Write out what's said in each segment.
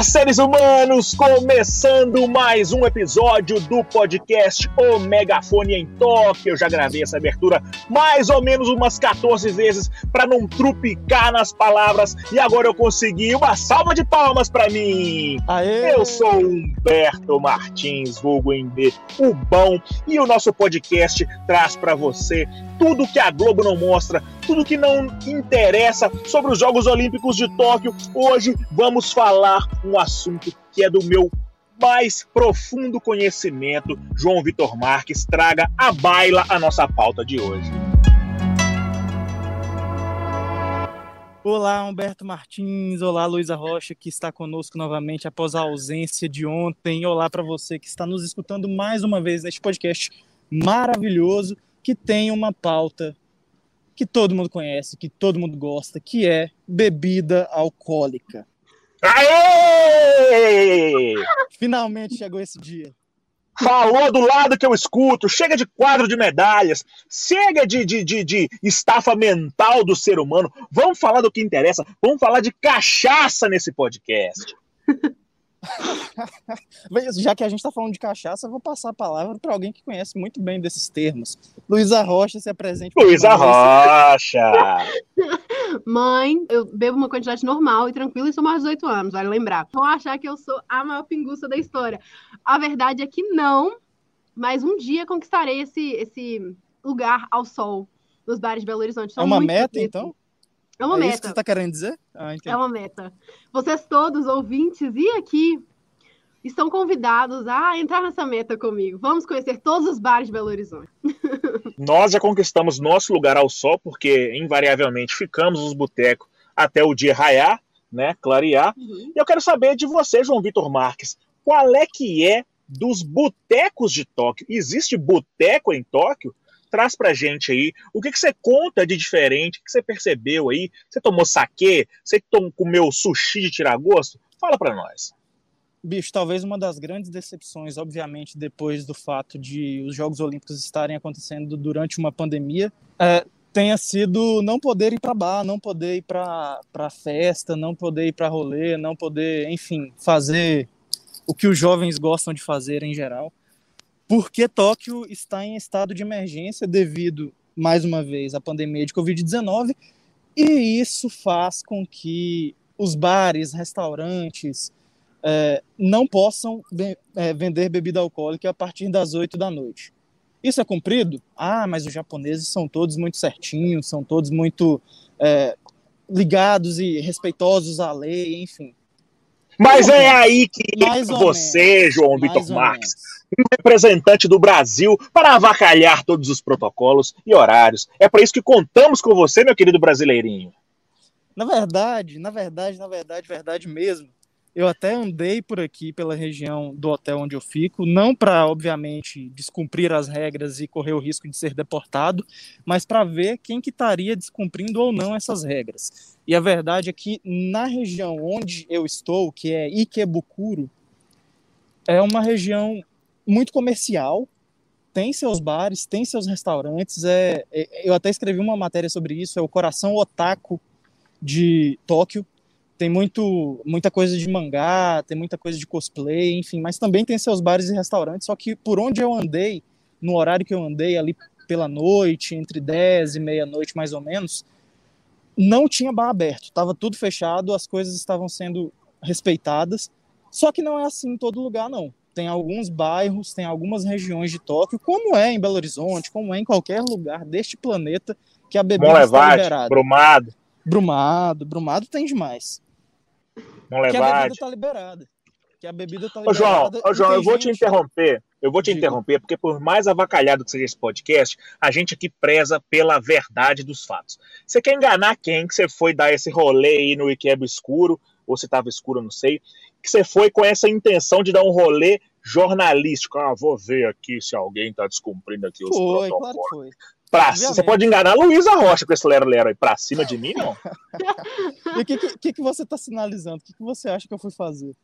Olá, seres humanos! Começando mais um episódio do podcast O Megafone em Toque. Eu já gravei essa abertura mais ou menos umas 14 vezes para não trupicar nas palavras e agora eu consegui uma salva de palmas para mim. Aê! Eu sou Humberto Martins, vulgo em B, o bom, e o nosso podcast traz para você tudo que a Globo não mostra, tudo que não interessa sobre os Jogos Olímpicos de Tóquio. Hoje vamos falar um assunto que é do meu mais profundo conhecimento. João Vitor Marques traga a baila a nossa pauta de hoje. Olá, Humberto Martins. Olá, Luísa Rocha, que está conosco novamente após a ausência de ontem. Olá para você que está nos escutando mais uma vez neste podcast maravilhoso que tem uma pauta que todo mundo conhece, que todo mundo gosta, que é bebida alcoólica. Aê! Finalmente chegou esse dia. Falou do lado que eu escuto, chega de quadro de medalhas, chega de, de, de, de estafa mental do ser humano. Vamos falar do que interessa, vamos falar de cachaça nesse podcast. Já que a gente está falando de cachaça, eu vou passar a palavra para alguém que conhece muito bem desses termos. Luísa Rocha, se apresente. Luísa Rocha! Mãe, eu bebo uma quantidade normal e tranquila e sou mais de 18 anos, vale lembrar. Vão achar que eu sou a maior pinguça da história. A verdade é que não, mas um dia conquistarei esse, esse lugar ao sol nos bares de Belo Horizonte. São é uma meta, então? É uma é meta. Isso que você está querendo dizer? Ah, é uma meta. Vocês todos, ouvintes e aqui, estão convidados a entrar nessa meta comigo. Vamos conhecer todos os bares de Belo Horizonte. Nós já conquistamos nosso lugar ao sol, porque invariavelmente ficamos nos botecos até o dia raiar, né, clarear. Uhum. E eu quero saber de você, João Vitor Marques, qual é que é dos botecos de Tóquio? Existe boteco em Tóquio? traz pra gente aí o que, que você conta de diferente, o que você percebeu aí. Você tomou saquê? Você comeu sushi de tirar gosto? Fala pra nós. Bicho, talvez uma das grandes decepções, obviamente, depois do fato de os Jogos Olímpicos estarem acontecendo durante uma pandemia, é, tenha sido não poder ir para bar, não poder ir para festa, não poder ir para rolê, não poder, enfim, fazer o que os jovens gostam de fazer em geral. Porque Tóquio está em estado de emergência devido, mais uma vez, à pandemia de Covid-19, e isso faz com que os bares, restaurantes é, não possam é, vender bebida alcoólica a partir das 8 da noite. Isso é cumprido? Ah, mas os japoneses são todos muito certinhos, são todos muito é, ligados e respeitosos à lei, enfim. Mas é aí que você, menos. João Vitor Marques, um representante do Brasil para avacalhar todos os protocolos e horários. É para isso que contamos com você, meu querido brasileirinho. Na verdade, na verdade, na verdade, verdade mesmo. Eu até andei por aqui pela região do hotel onde eu fico, não para, obviamente, descumprir as regras e correr o risco de ser deportado, mas para ver quem que estaria descumprindo ou não essas regras. E a verdade é que na região onde eu estou, que é Ikebukuro, é uma região muito comercial, tem seus bares, tem seus restaurantes. É, é, eu até escrevi uma matéria sobre isso, é o coração otaku de Tóquio. Tem muito, muita coisa de mangá, tem muita coisa de cosplay, enfim, mas também tem seus bares e restaurantes. Só que por onde eu andei, no horário que eu andei, ali pela noite, entre 10 e meia-noite mais ou menos, não tinha bar aberto, estava tudo fechado, as coisas estavam sendo respeitadas. Só que não é assim em todo lugar, não tem alguns bairros, tem algumas regiões de Tóquio, como é em Belo Horizonte, como é em qualquer lugar deste planeta, que a bebida Monlevade, está liberada. Brumado. Brumado, Brumado tem demais. Monlevade. Que a bebida está liberada. Que a bebida está liberada. Ô, João, ô, João eu vou gente... te interromper. Eu vou te Digo. interromper, porque por mais avacalhado que seja esse podcast, a gente aqui preza pela verdade dos fatos. Você quer enganar quem que você foi dar esse rolê aí no Ikeba escuro, ou se estava escuro, não sei, que você foi com essa intenção de dar um rolê jornalístico. Ah, vou ver aqui se alguém está descumprindo aqui os foi, protocolos. Claro foi. Pra, você pode enganar a Luísa Rocha com esse lero-lero aí pra cima de mim, não? e o que, que, que, você está sinalizando? O que, que você acha que eu fui fazer?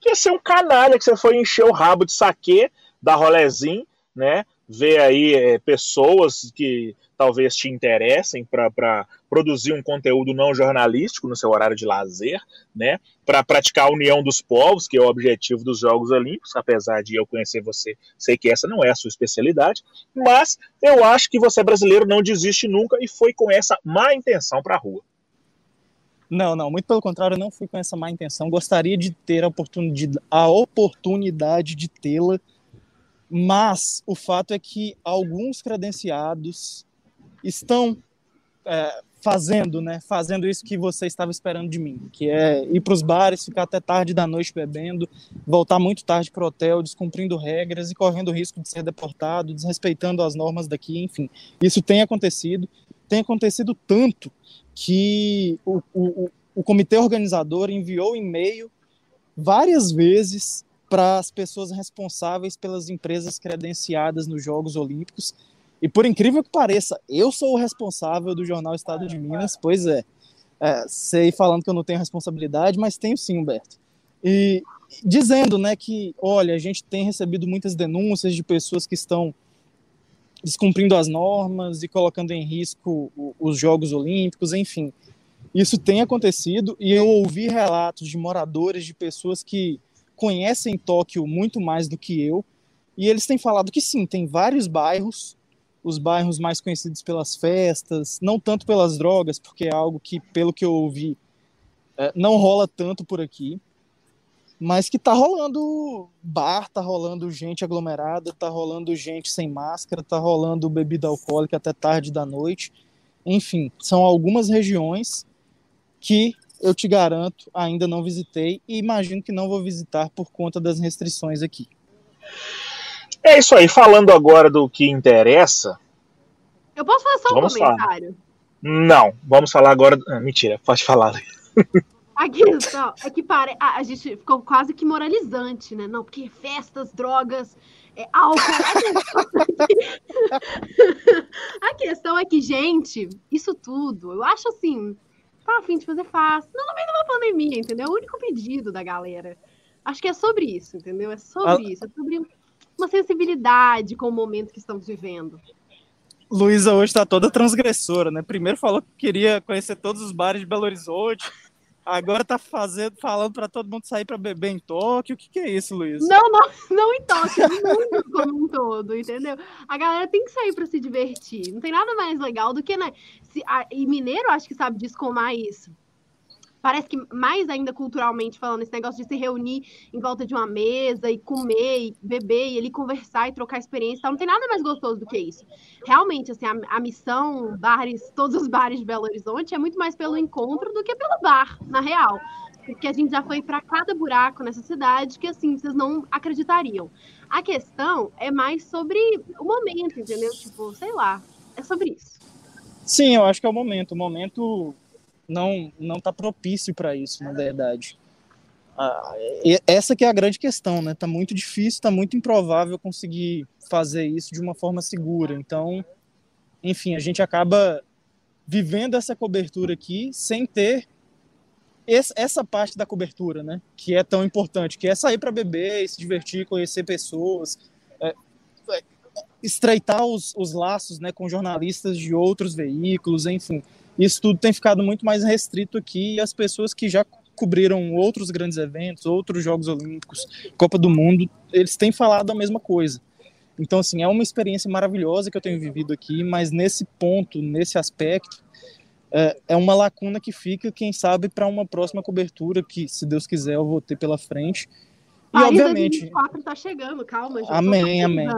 Que ser um canalha, que você foi encher o rabo de saque da rolezinho, né? Ver aí é, pessoas que talvez te interessem para produzir um conteúdo não jornalístico no seu horário de lazer, né? Para praticar a união dos povos, que é o objetivo dos Jogos Olímpicos, apesar de eu conhecer você, sei que essa não é a sua especialidade, mas eu acho que você brasileiro não desiste nunca e foi com essa má intenção para a rua. Não, não, muito pelo contrário, não fui com essa má intenção. Gostaria de ter a oportunidade, a oportunidade de tê-la, mas o fato é que alguns credenciados estão é, fazendo, né? Fazendo isso que você estava esperando de mim, que é ir para os bares, ficar até tarde da noite bebendo, voltar muito tarde para o hotel, descumprindo regras e correndo o risco de ser deportado, desrespeitando as normas daqui, enfim. Isso tem acontecido, tem acontecido tanto que o, o, o comitê organizador enviou e-mail várias vezes para as pessoas responsáveis pelas empresas credenciadas nos Jogos Olímpicos. E por incrível que pareça, eu sou o responsável do jornal Estado de Minas, pois é. é sei falando que eu não tenho responsabilidade, mas tenho sim, Humberto. E dizendo, né, que, olha, a gente tem recebido muitas denúncias de pessoas que estão descumprindo as normas e colocando em risco os Jogos Olímpicos, enfim. Isso tem acontecido e eu ouvi relatos de moradores, de pessoas que conhecem Tóquio muito mais do que eu, e eles têm falado que sim, tem vários bairros, os bairros mais conhecidos pelas festas, não tanto pelas drogas, porque é algo que, pelo que eu ouvi, é, não rola tanto por aqui, mas que tá rolando bar, tá rolando gente aglomerada, tá rolando gente sem máscara, tá rolando bebida alcoólica até tarde da noite. Enfim, são algumas regiões que eu te garanto, ainda não visitei e imagino que não vou visitar por conta das restrições aqui. É isso aí, falando agora do que interessa. Eu posso fazer só um comentário? Falar. Não, vamos falar agora. Ah, mentira, pode falar. A questão é que pare... a, gente ficou quase que moralizante, né? Não, porque festas, drogas, é, álcool. a questão é que, gente, isso tudo, eu acho assim, tá afim de fazer fácil. Não no meio de uma pandemia, entendeu? É o único pedido da galera. Acho que é sobre isso, entendeu? É sobre a... isso, é sobre uma sensibilidade com o momento que estamos vivendo. Luísa hoje está toda transgressora, né? Primeiro falou que queria conhecer todos os bares de Belo Horizonte, Agora tá fazendo, falando para todo mundo sair para beber em Tóquio. O que, que é isso, Luiz? Não, não, não em Tóquio, no mundo como um todo, entendeu? A galera tem que sair para se divertir. Não tem nada mais legal do que, né? Se, a, e mineiro acho que sabe descomar isso parece que mais ainda culturalmente falando, esse negócio de se reunir em volta de uma mesa e comer e beber e ali conversar e trocar experiência, tal, não tem nada mais gostoso do que isso. Realmente, assim, a, a, missão bares, todos os bares de Belo Horizonte é muito mais pelo encontro do que pelo bar, na real. Porque a gente já foi para cada buraco nessa cidade que assim, vocês não acreditariam. A questão é mais sobre o momento, entendeu? Tipo, sei lá, é sobre isso. Sim, eu acho que é o momento. O momento não não está propício para isso, na verdade. Ah, essa que é a grande questão, né? Tá muito difícil, tá muito improvável conseguir fazer isso de uma forma segura. Então, enfim, a gente acaba vivendo essa cobertura aqui sem ter essa parte da cobertura, né? Que é tão importante, que é sair para beber, se divertir, conhecer pessoas, é, é, estreitar os, os laços, né, com jornalistas de outros veículos, enfim isso tudo tem ficado muito mais restrito aqui e as pessoas que já cobriram outros grandes eventos, outros Jogos Olímpicos, Copa do Mundo, eles têm falado a mesma coisa. Então, assim, é uma experiência maravilhosa que eu tenho vivido aqui, mas nesse ponto, nesse aspecto, é, é uma lacuna que fica, quem sabe, para uma próxima cobertura que, se Deus quiser, eu vou ter pela frente. E, Paris obviamente. 2024 tá chegando, calma, gente. Amém, amém.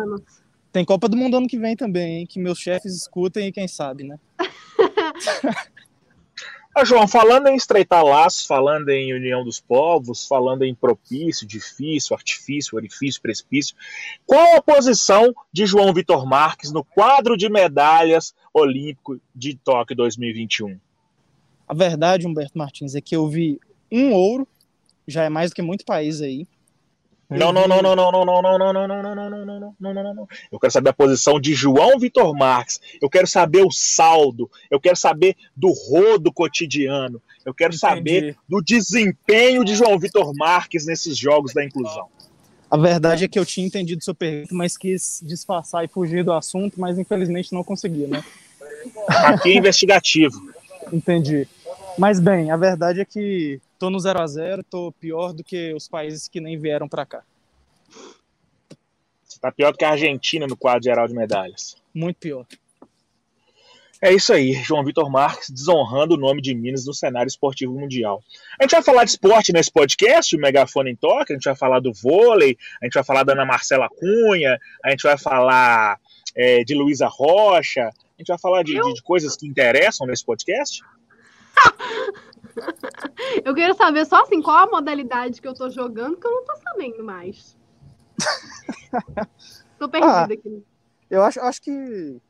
Tem Copa do Mundo ano que vem também, hein, que meus chefes escutem e quem sabe, né? Ah, João, falando em estreitar laços, falando em união dos povos, falando em propício, difícil, artifício, orifício, precipício, qual a posição de João Vitor Marques no quadro de medalhas olímpico de Tóquio 2021? A verdade, Humberto Martins, é que eu vi um ouro, já é mais do que muito país aí, não, não, não, não, não, não, não, não, não, não, não, não, não, não, não, não, não, não. Eu quero saber a posição de João Vitor Marques. Eu quero saber o saldo. Eu quero saber do rodo cotidiano. Eu quero saber do desempenho de João Vitor Marques nesses jogos da inclusão. A verdade é que eu tinha entendido sua pergunta, mas quis disfarçar e fugir do assunto, mas infelizmente não consegui, né? Aqui é investigativo. Entendi. Mas bem, a verdade é que tô no 0 a 0 tô pior do que os países que nem vieram para cá. Você tá pior do que a Argentina no quadro geral de medalhas. Muito pior. É isso aí, João Vitor Marques desonrando o nome de Minas no cenário esportivo mundial. A gente vai falar de esporte nesse podcast, o Megafone em Toque, a gente vai falar do vôlei, a gente vai falar da Ana Marcela Cunha, a gente vai falar é, de Luísa Rocha, a gente vai falar de, de, de coisas que interessam nesse podcast. eu quero saber só assim, qual a modalidade que eu tô jogando, que eu não tô sabendo mais. tô perdida ah, aqui. Eu acho, acho que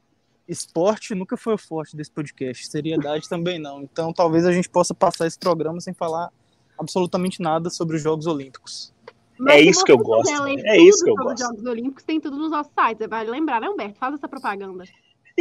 esporte nunca foi o forte desse podcast, seriedade também não. Então talvez a gente possa passar esse programa sem falar absolutamente nada sobre os Jogos Olímpicos. Mas é isso que eu gosto. É isso que eu gosto. Os Jogos Olímpicos tem tudo nos nossos sites. Vai lembrar, né, Humberto? Faz essa propaganda.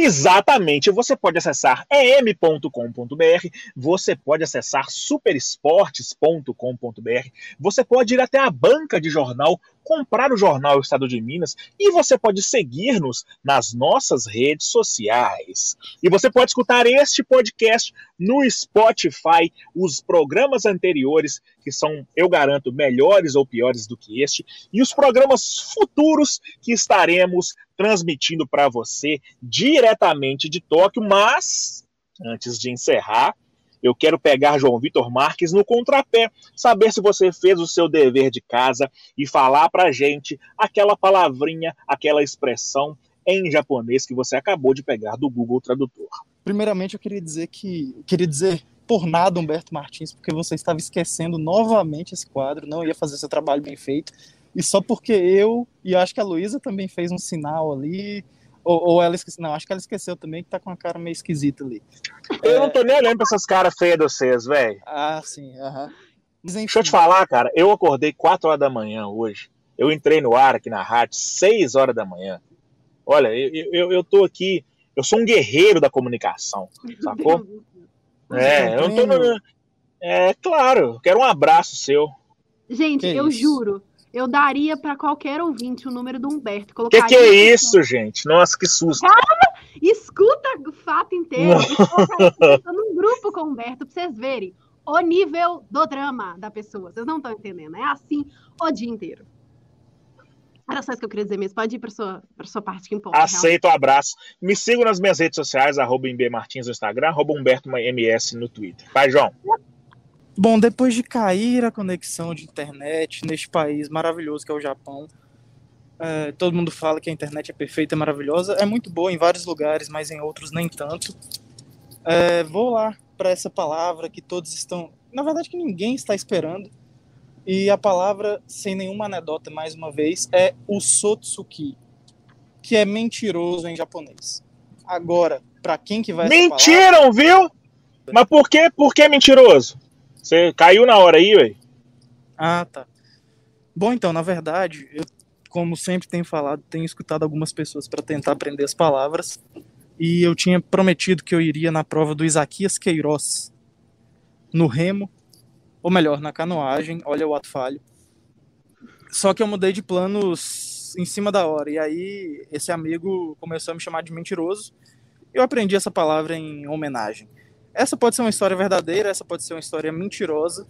Exatamente, você pode acessar em.com.br, você pode acessar superesportes.com.br, você pode ir até a banca de jornal, comprar o jornal Estado de Minas e você pode seguir-nos nas nossas redes sociais. E você pode escutar este podcast no Spotify, os programas anteriores, que são, eu garanto, melhores ou piores do que este, e os programas futuros que estaremos transmitindo para você diretamente de Tóquio, mas antes de encerrar, eu quero pegar João Vitor Marques no contrapé, saber se você fez o seu dever de casa e falar para gente aquela palavrinha, aquela expressão em japonês que você acabou de pegar do Google Tradutor. Primeiramente, eu queria dizer que queria dizer por nada Humberto Martins, porque você estava esquecendo novamente esse quadro, não ia fazer seu trabalho bem feito. E só porque eu, e acho que a Luísa também fez um sinal ali, ou, ou, ela esqueceu, não, acho que ela esqueceu também, que tá com uma cara meio esquisita ali. Eu é... não tô nem olhando pra essas caras feias de vocês, velho. Ah, sim, aham. Uh -huh. Deixa eu te falar, cara, eu acordei 4 horas da manhã hoje. Eu entrei no ar aqui na rádio 6 horas da manhã. Olha, eu, eu, eu tô aqui, eu sou um guerreiro da comunicação, sacou? É, eu tô no, É, claro, quero um abraço seu. Gente, que eu isso? juro, eu daria para qualquer ouvinte o número do Humberto. O que, que é isso, gente? Nossa, que susto. Calma! Escuta o fato inteiro. Estou num grupo com o Humberto para vocês verem o nível do drama da pessoa. Vocês não estão entendendo. É assim o dia inteiro. Era só isso que eu queria dizer mesmo. Pode ir para sua, sua parte que importa. Aceito o abraço. Me sigam nas minhas redes sociais, arroba Martins no Instagram, arroba Humberto MS no Twitter. Vai, João. Bom, depois de cair a conexão de internet neste país maravilhoso que é o Japão, é, todo mundo fala que a internet é perfeita, é maravilhosa, é muito boa em vários lugares, mas em outros nem tanto. É, vou lá para essa palavra que todos estão, na verdade que ninguém está esperando, e a palavra, sem nenhuma anedota mais uma vez, é o Sotsuki, que é mentiroso em japonês. Agora, para quem que vai Mentiram, viu? Mas por que, por que mentiroso? Você caiu na hora aí, velho? Ah, tá. Bom, então, na verdade, eu, como sempre tenho falado, tenho escutado algumas pessoas para tentar aprender as palavras. E eu tinha prometido que eu iria na prova do Isaquias Queiroz, no remo, ou melhor, na canoagem. Olha o ato falho. Só que eu mudei de planos em cima da hora. E aí, esse amigo começou a me chamar de mentiroso. Eu aprendi essa palavra em homenagem. Essa pode ser uma história verdadeira, essa pode ser uma história mentirosa.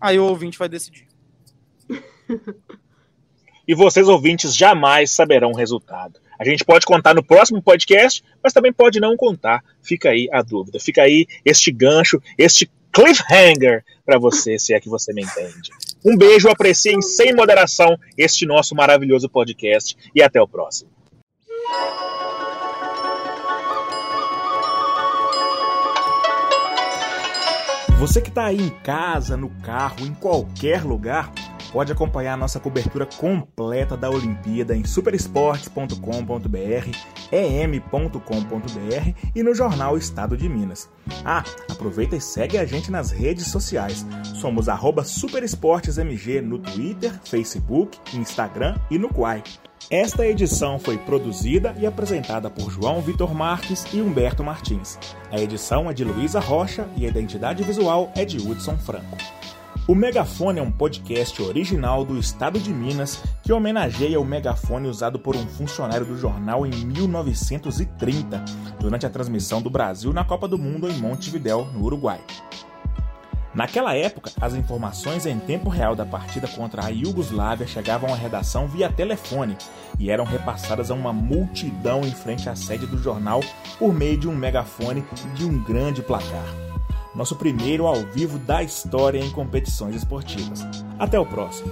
Aí o ouvinte vai decidir. e vocês, ouvintes, jamais saberão o resultado. A gente pode contar no próximo podcast, mas também pode não contar. Fica aí a dúvida. Fica aí este gancho, este cliffhanger para você, se é que você me entende. Um beijo, apreciem sem moderação este nosso maravilhoso podcast e até o próximo. Você que está aí em casa, no carro, em qualquer lugar, pode acompanhar nossa cobertura completa da Olimpíada em superesportes.com.br, em.com.br e no jornal Estado de Minas. Ah, aproveita e segue a gente nas redes sociais. Somos arroba superesportesmg no Twitter, Facebook, Instagram e no Quai. Esta edição foi produzida e apresentada por João Vitor Marques e Humberto Martins. A edição é de Luísa Rocha e a identidade visual é de Hudson Franco. O Megafone é um podcast original do estado de Minas que homenageia o megafone usado por um funcionário do jornal em 1930, durante a transmissão do Brasil na Copa do Mundo em Montevidéu, no Uruguai. Naquela época, as informações em tempo real da partida contra a Iugoslávia chegavam à redação via telefone e eram repassadas a uma multidão em frente à sede do jornal por meio de um megafone e de um grande placar nosso primeiro ao vivo da história em competições esportivas. Até o próximo!